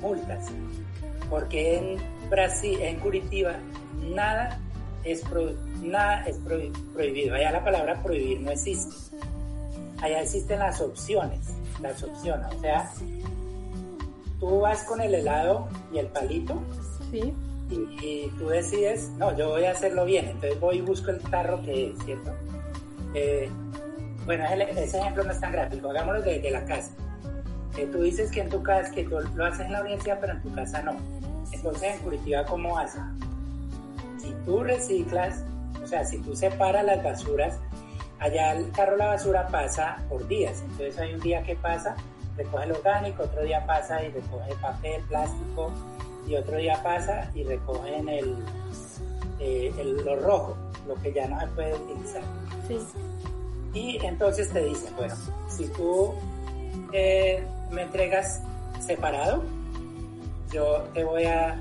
B: multas, porque en Brasil, en Curitiba, nada es, nada es prohibido. Allá la palabra prohibir no existe allá existen las opciones, las opciones, o sea, tú vas con el helado y el palito
A: sí.
B: y, tú decides, no, yo voy a hacerlo bien, entonces voy y busco el tarro que es, ¿cierto? Eh, bueno, ese ejemplo no es tan gráfico, hagámoslo de, la casa. Eh, tú dices que en tu casa, que tú lo haces en la universidad, pero en tu casa no. Entonces en Curitiba, ¿cómo haces? Si tú reciclas, o sea, si tú separas las basuras, Allá el carro la basura pasa por días, entonces hay un día que pasa, recoge el orgánico, otro día pasa y recoge papel, plástico, y otro día pasa y recogen el, eh, lo rojo, lo que ya no se puede utilizar.
A: Sí.
B: Y entonces te dicen, bueno, si tú eh, me entregas separado, yo te voy a,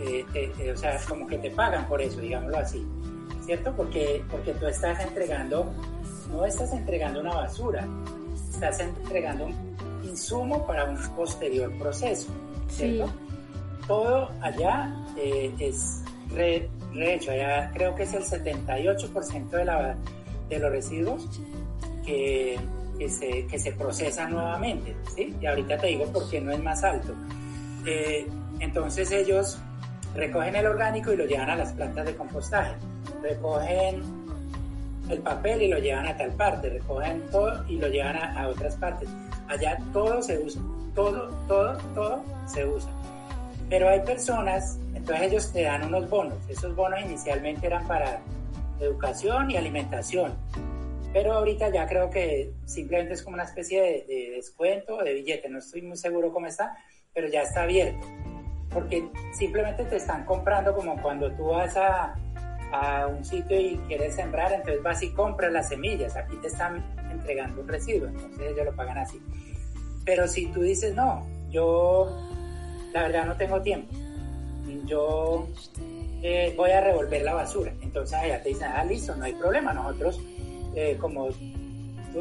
B: eh, o sea, como que te pagan por eso, digámoslo así. ¿cierto? Porque, porque tú estás entregando, no estás entregando una basura, estás entregando un insumo para un posterior proceso, ¿cierto? Todo allá eh, es rehecho, allá creo que es el 78% de, la, de los residuos que, que, se, que se procesan nuevamente, ¿sí? Y ahorita te digo por qué no es más alto. Eh, entonces ellos recogen el orgánico y lo llevan a las plantas de compostaje recogen el papel y lo llevan a tal parte, recogen todo y lo llevan a, otras partes. Allá todo se usa, todo, todo, todo se usa. Pero hay personas, entonces ellos te dan unos bonos. Esos bonos inicialmente eran para educación y alimentación. Pero ahorita ya creo que simplemente es como una especie de, de descuento, de billete. No estoy muy seguro cómo está, pero ya está abierto. Porque simplemente te están comprando como cuando tú vas a, a un sitio y quieres sembrar, entonces vas y compras las semillas. Aquí te están entregando un residuo, entonces ellos lo pagan así. Pero si tú dices, no, yo la verdad no tengo tiempo, yo eh, voy a revolver la basura, entonces allá te dicen, ah, listo, no hay problema, nosotros eh, como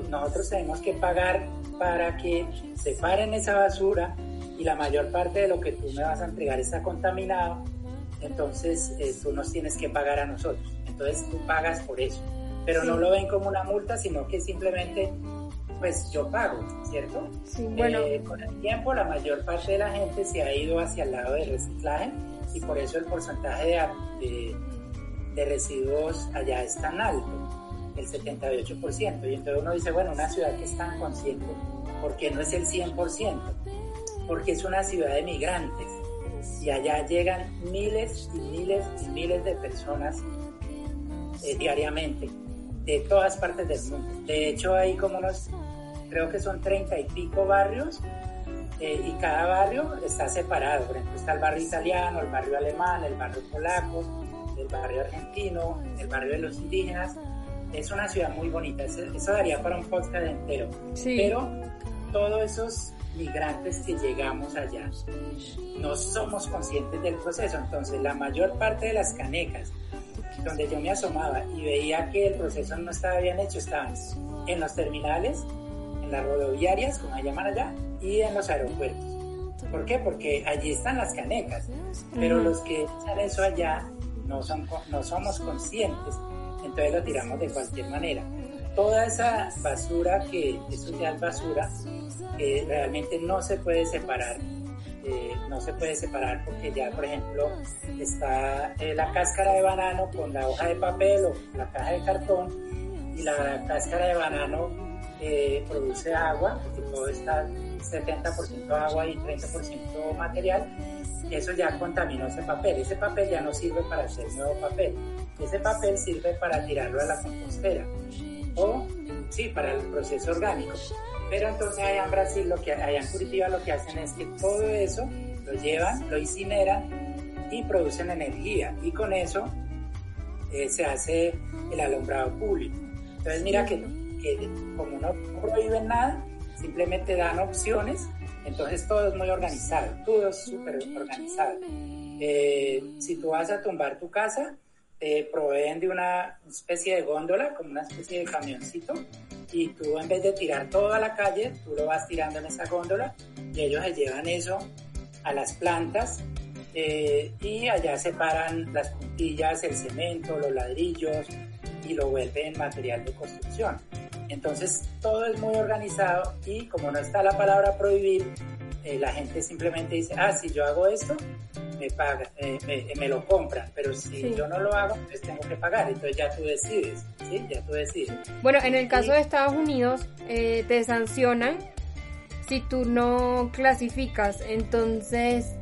B: nosotros tenemos que pagar para que separen esa basura y la mayor parte de lo que tú me vas a entregar está contaminado, entonces eh, tú nos tienes que pagar a nosotros. Entonces tú pagas por eso. Pero no lo ven como una multa, sino que simplemente, pues yo pago, ¿cierto?
A: Sí, bueno.
B: Eh, con el tiempo la mayor parte de la gente se ha ido hacia el lado del reciclaje y por eso el porcentaje de, de, de residuos allá es tan alto, el 78%. Y entonces uno dice, bueno, una ciudad que es tan consciente, ¿por qué no es el 100%? Porque es una ciudad de migrantes y allá llegan miles y miles y miles de personas eh, diariamente de todas partes del mundo. De hecho, hay como unos, creo que son treinta y pico barrios eh, y cada barrio está separado. Por ejemplo, está el barrio italiano, el barrio alemán, el barrio polaco, el barrio argentino, el barrio de los indígenas. Es una ciudad muy bonita, eso, eso daría para un podcast entero.
A: Sí.
B: Pero todos esos migrantes que llegamos allá no somos conscientes del proceso. Entonces, la mayor parte de las canecas donde yo me asomaba y veía que el proceso no estaba bien hecho, estaban en los terminales, en las rodoviarias, como llaman allá, y en los aeropuertos. ¿Por qué? Porque allí están las canecas, pero los que echan eso allá no, son, no somos conscientes, entonces lo tiramos de cualquier manera. Toda esa basura que eso ya es basura, que realmente no se puede separar eh, no se puede separar porque ya, por ejemplo, está eh, la cáscara de banano con la hoja de papel o la caja de cartón y la cáscara de banano eh, produce agua, porque todo está 70% agua y 30% material, eso ya contaminó ese papel. Ese papel ya no sirve para hacer nuevo papel. Ese papel sirve para tirarlo a la compostera o, sí, para el proceso orgánico. Pero entonces allá en Brasil, lo que, allá en Curitiba lo que hacen es que todo eso lo llevan, lo incineran y producen energía. Y con eso eh, se hace el alumbrado público. Entonces mira que, que como no prohíben nada, simplemente dan opciones, entonces todo es muy organizado, todo es súper organizado. Eh, si tú vas a tumbar tu casa, te proveen de una especie de góndola, como una especie de camioncito, y tú en vez de tirar todo a la calle, tú lo vas tirando en esa góndola y ellos se llevan eso a las plantas eh, y allá separan las puntillas, el cemento, los ladrillos y lo vuelven material de construcción. Entonces todo es muy organizado y como no está la palabra prohibir, eh, la gente simplemente dice, ah, si yo hago esto, me paga, eh, me, me, lo compran, pero si
A: Sí.
B: yo no lo hago, pues tengo que pagar, entonces ya tú decides, ¿sí? Ya tú decides.
A: Bueno, en el caso de Estados Unidos, eh, te sancionan si tú no clasificas. Entonces,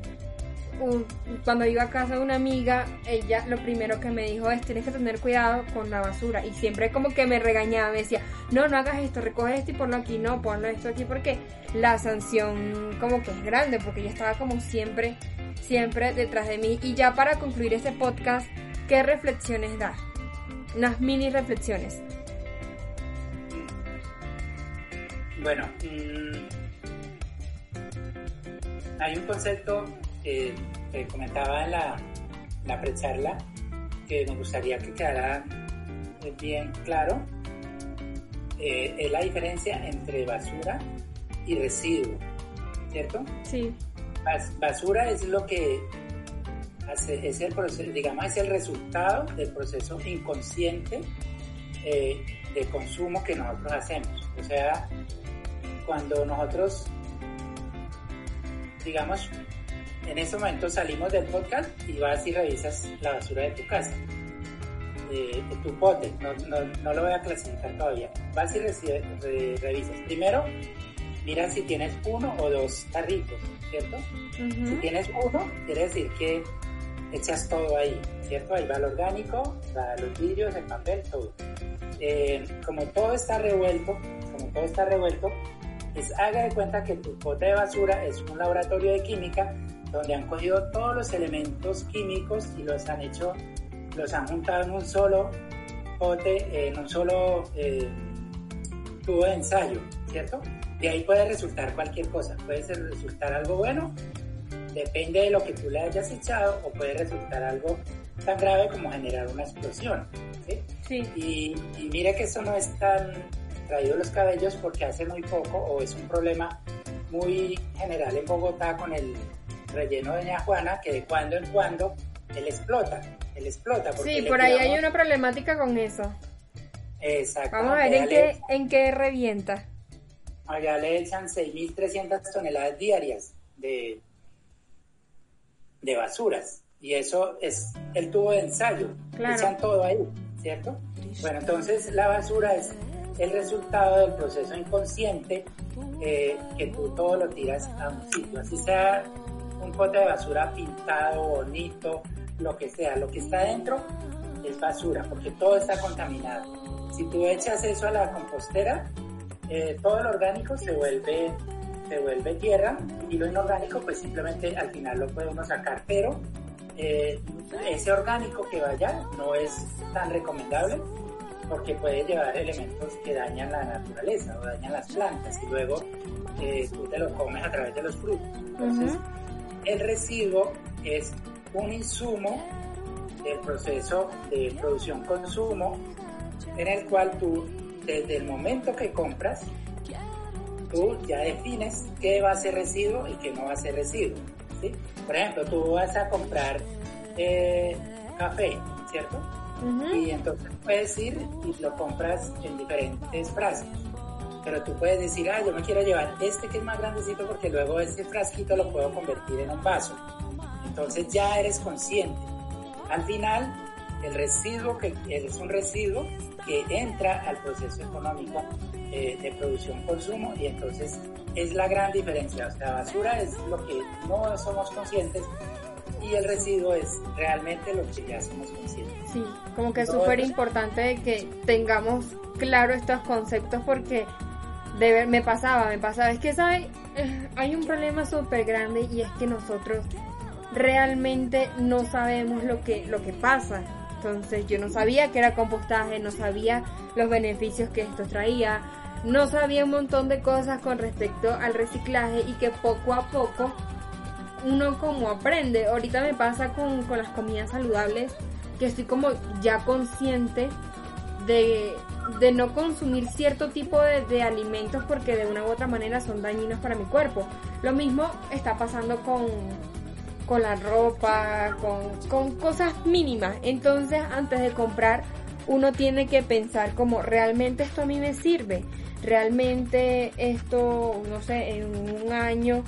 A: cuando iba a casa de una amiga, ella lo primero que me dijo es, tienes que tener cuidado con la basura. Y siempre como que me regañaba, me decía, no, no hagas esto, recoge esto y ponlo aquí, no, ponlo esto aquí, porque la sanción como que es grande, porque ella estaba como siempre, siempre detrás de mí. Y ya para concluir este podcast, ¿qué reflexiones das? Unas mini reflexiones.
B: Bueno, mm, hay un concepto que, que comentaba en la, la precharla que me gustaría que quedara eh, bien claro. Eh, es la diferencia entre basura y residuo, ¿cierto?
A: Sí.
B: Bas- basura es lo que hace, es el proceso, digamos, es el resultado del proceso inconsciente eh, de consumo que nosotros hacemos. O sea, cuando nosotros, digamos, en ese momento salimos del podcast y vas y revisas la basura de tu casa, eh, de tu pote, no, no, no lo voy a clasificar todavía. Vas y recibe- re- revisas. Primero, mira si tienes uno o dos tarritos, ¿cierto? Si tienes uno, quiere decir que echas todo ahí, ¿cierto? Ahí va el orgánico, va los vidrios, el papel, todo. Eh, como todo está revuelto, como todo está revuelto, es haga de cuenta que tu pote de basura es un laboratorio de química donde han cogido todos los elementos químicos y los han hecho, los han juntado en un solo pote, en un solo eh, tubo de ensayo, ¿cierto? De ahí puede resultar cualquier cosa, puede resultar algo bueno, depende de lo que tú le hayas echado, o puede resultar algo tan grave como generar una explosión, ¿sí?
A: Sí.
B: Y, y mire que eso no es tan traído los cabellos porque hace muy poco, o es un problema muy general en Bogotá con el relleno de Doña Juana, que de cuando en cuando él explota, él explota.
A: Sí, por ahí hay una problemática con eso.
B: Exacto.
A: Vamos a ver en qué, en qué revienta.
B: Allá le echan 6.300 toneladas diarias de, de basuras. Y eso es el tubo de ensayo.
A: Claro.
B: Echan todo ahí, ¿cierto? Bueno, entonces la basura es el resultado del proceso inconsciente eh, que tú todo lo tiras a un sitio. Así sea un pote de basura pintado, bonito, lo que sea. Lo que está dentro es basura, porque todo está contaminado. Si tú echas eso a la compostera, eh, todo lo orgánico se vuelve, se vuelve tierra y lo inorgánico pues simplemente al final lo puede uno sacar, pero eh, ese orgánico que vaya no es tan recomendable porque puede llevar elementos que dañan la naturaleza o dañan las plantas y luego eh, tú te lo comes a través de los frutos. Entonces, el residuo es un insumo del proceso de producción-consumo en el cual tú, desde el momento que compras, tú ya defines qué va a ser residuo y qué no va a ser residuo. ¿sí? Por ejemplo, tú vas a comprar eh, café, ¿cierto? Y entonces puedes ir y lo compras en diferentes frascos. Pero tú puedes decir, ah, yo me quiero llevar este que es más grandecito porque luego este frasquito lo puedo convertir en un vaso. Entonces ya eres consciente. Al final, el residuo que es un residuo que entra al proceso económico eh, de producción-consumo y entonces es la gran diferencia. O sea, basura es lo que no somos conscientes y el residuo es realmente lo que ya somos conscientes.
A: Sí, como que es súper importante que tengamos claro estos conceptos porque de me pasaba, me pasaba, es que ¿sabes? hay un problema súper grande y es que nosotros realmente no sabemos lo que, lo que pasa. Entonces yo no sabía que era compostaje, no sabía los beneficios que esto traía, no sabía un montón de cosas con respecto al reciclaje y que poco a poco uno como aprende. Ahorita me pasa con, con las comidas saludables que estoy como ya consciente de, de no consumir cierto tipo de, de, alimentos porque de una u otra manera son dañinos para mi cuerpo. Lo mismo está pasando con, con la ropa, con, con cosas mínimas. Entonces antes de comprar uno tiene que pensar como realmente esto a mí me sirve. Realmente esto, no sé, en un año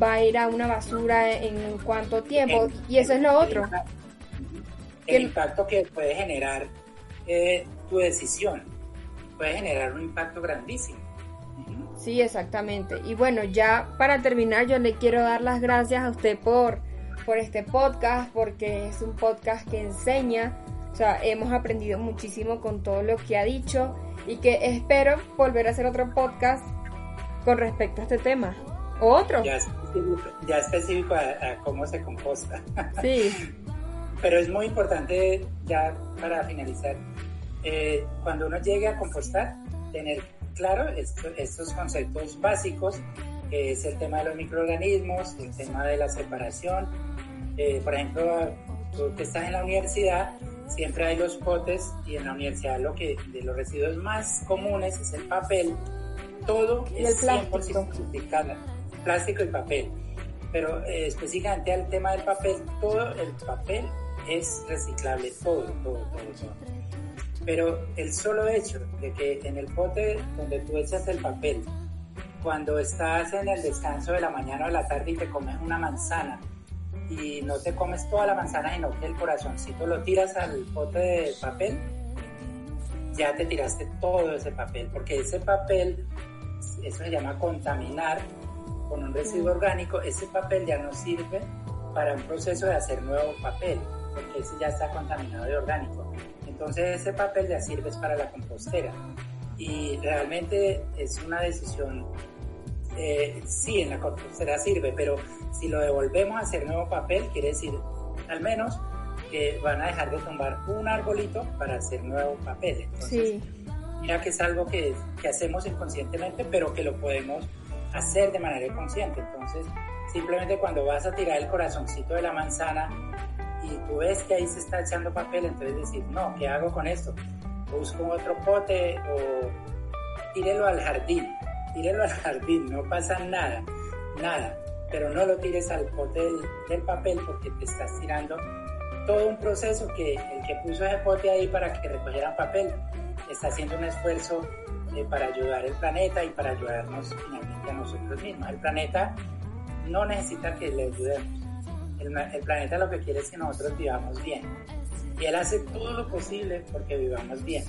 A: va a ir a una basura en cuánto tiempo. Y eso es lo otro
B: el impacto que puede generar eh, tu decisión. Puede generar un impacto grandísimo.
A: Sí, exactamente. Y bueno, ya para terminar, yo le quiero dar las gracias a usted por, por este podcast, porque es un podcast que enseña. O sea, hemos aprendido muchísimo con todo lo que ha dicho y que espero volver a hacer otro podcast con respecto a este tema. O otro.
B: Ya específico, ya específico a, a cómo se composta.
A: Sí.
B: Pero es muy importante, ya para finalizar, eh, cuando uno llegue a compostar, tener claro estos conceptos básicos, que es el tema de los microorganismos, el tema de la separación. Eh, por ejemplo, tú que estás en la universidad, siempre hay los potes y en la universidad lo que de los residuos más comunes es el papel. Todo es
A: el plástico.
B: 100% plástico y papel. Pero eh, específicamente al tema del papel, todo el papel es reciclable todo, todo, todo, todo. Pero el solo hecho de que en el pote donde tú echas el papel, cuando estás en el descanso de la mañana o de la tarde y te comes una manzana y no te comes toda la manzana, sino que el corazoncito lo tiras al pote de papel, ya te tiraste todo ese papel, porque ese papel eso se llama contaminar con un residuo orgánico, ese papel ya no sirve para un proceso de hacer nuevo papel, porque ese ya está contaminado de orgánico. Entonces ese papel ya sirve para la compostera. Y realmente es una decisión, eh, sí, en la compostera sirve, pero si lo devolvemos a hacer nuevo papel, quiere decir al menos que van a dejar de tumbar un arbolito para hacer nuevo papel. Entonces, mira que es algo que, que hacemos inconscientemente, pero que lo podemos hacer de manera consciente. Entonces, simplemente cuando vas a tirar el corazoncito de la manzana y tú ves que ahí se está echando papel, entonces decir, no, ¿qué hago con esto? Busco otro pote o tírelo al jardín, tírelo al jardín, no pasa nada, nada, pero no lo tires al pote del, papel porque te estás tirando todo un proceso que el que puso ese pote ahí para que recogieran papel está haciendo un esfuerzo eh, para ayudar al planeta y para ayudarnos finalmente a nosotros mismos. El planeta no necesita que le ayudemos. El, planeta lo que quiere es que nosotros vivamos bien. Y él hace todo lo posible porque vivamos bien.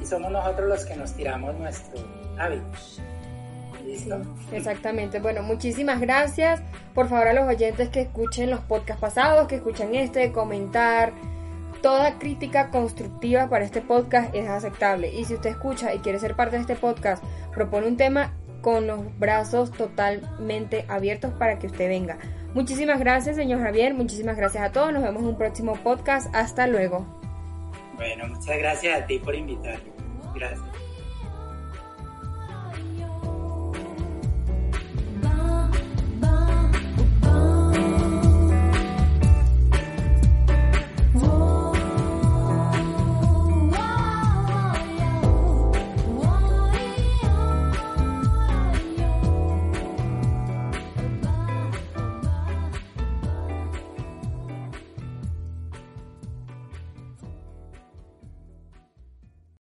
B: Y somos nosotros los que nos tiramos nuestro hábito. ¿Listo?
A: exactamente. Bueno, muchísimas gracias. Por favor a los oyentes que escuchen los podcasts pasados, que escuchen este, comentar. Toda crítica constructiva para este podcast es aceptable. Y si usted escucha y quiere ser parte de este podcast, propone un tema, con los brazos totalmente abiertos para que usted venga. Muchísimas gracias, señor Javier. Muchísimas gracias a todos. Nos vemos en un próximo podcast. Hasta luego.
B: Bueno, muchas gracias a ti por invitarme. Gracias.